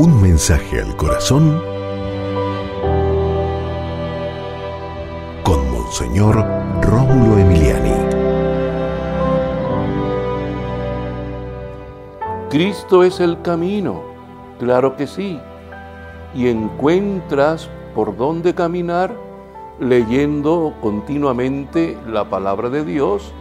Un mensaje al corazón con Monseñor Rómulo Emiliani. Cristo es el camino, claro que sí, y encuentras por dónde caminar leyendo continuamente la palabra de Dios,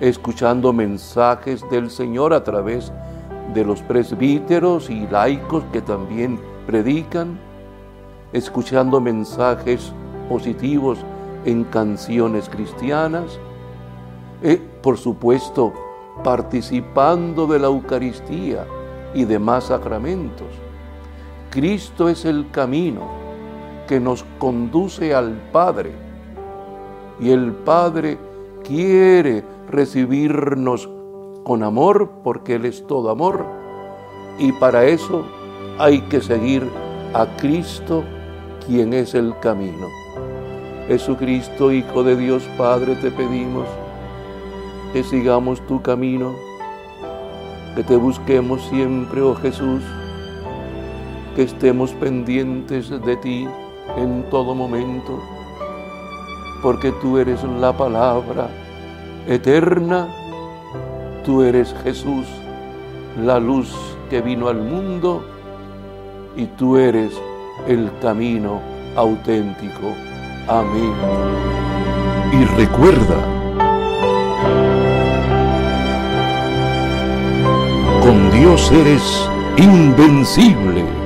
escuchando mensajes del Señor a través de los presbíteros y laicos que también predican, escuchando mensajes positivos en canciones cristianas, y eh, por supuesto participando de la Eucaristía y demás sacramentos. Cristo es el camino que nos conduce al Padre y el Padre quiere recibirnos con amor porque Él es todo amor y para eso hay que seguir a Cristo quien es el camino. Jesucristo, Hijo de Dios Padre, te pedimos que sigamos tu camino, que te busquemos siempre, oh Jesús, que estemos pendientes de ti en todo momento, porque tú eres la palabra eterna, tú eres Jesús, la luz que vino al mundo, y tú eres el camino auténtico. Amén. Y recuerda, con Dios eres invencible.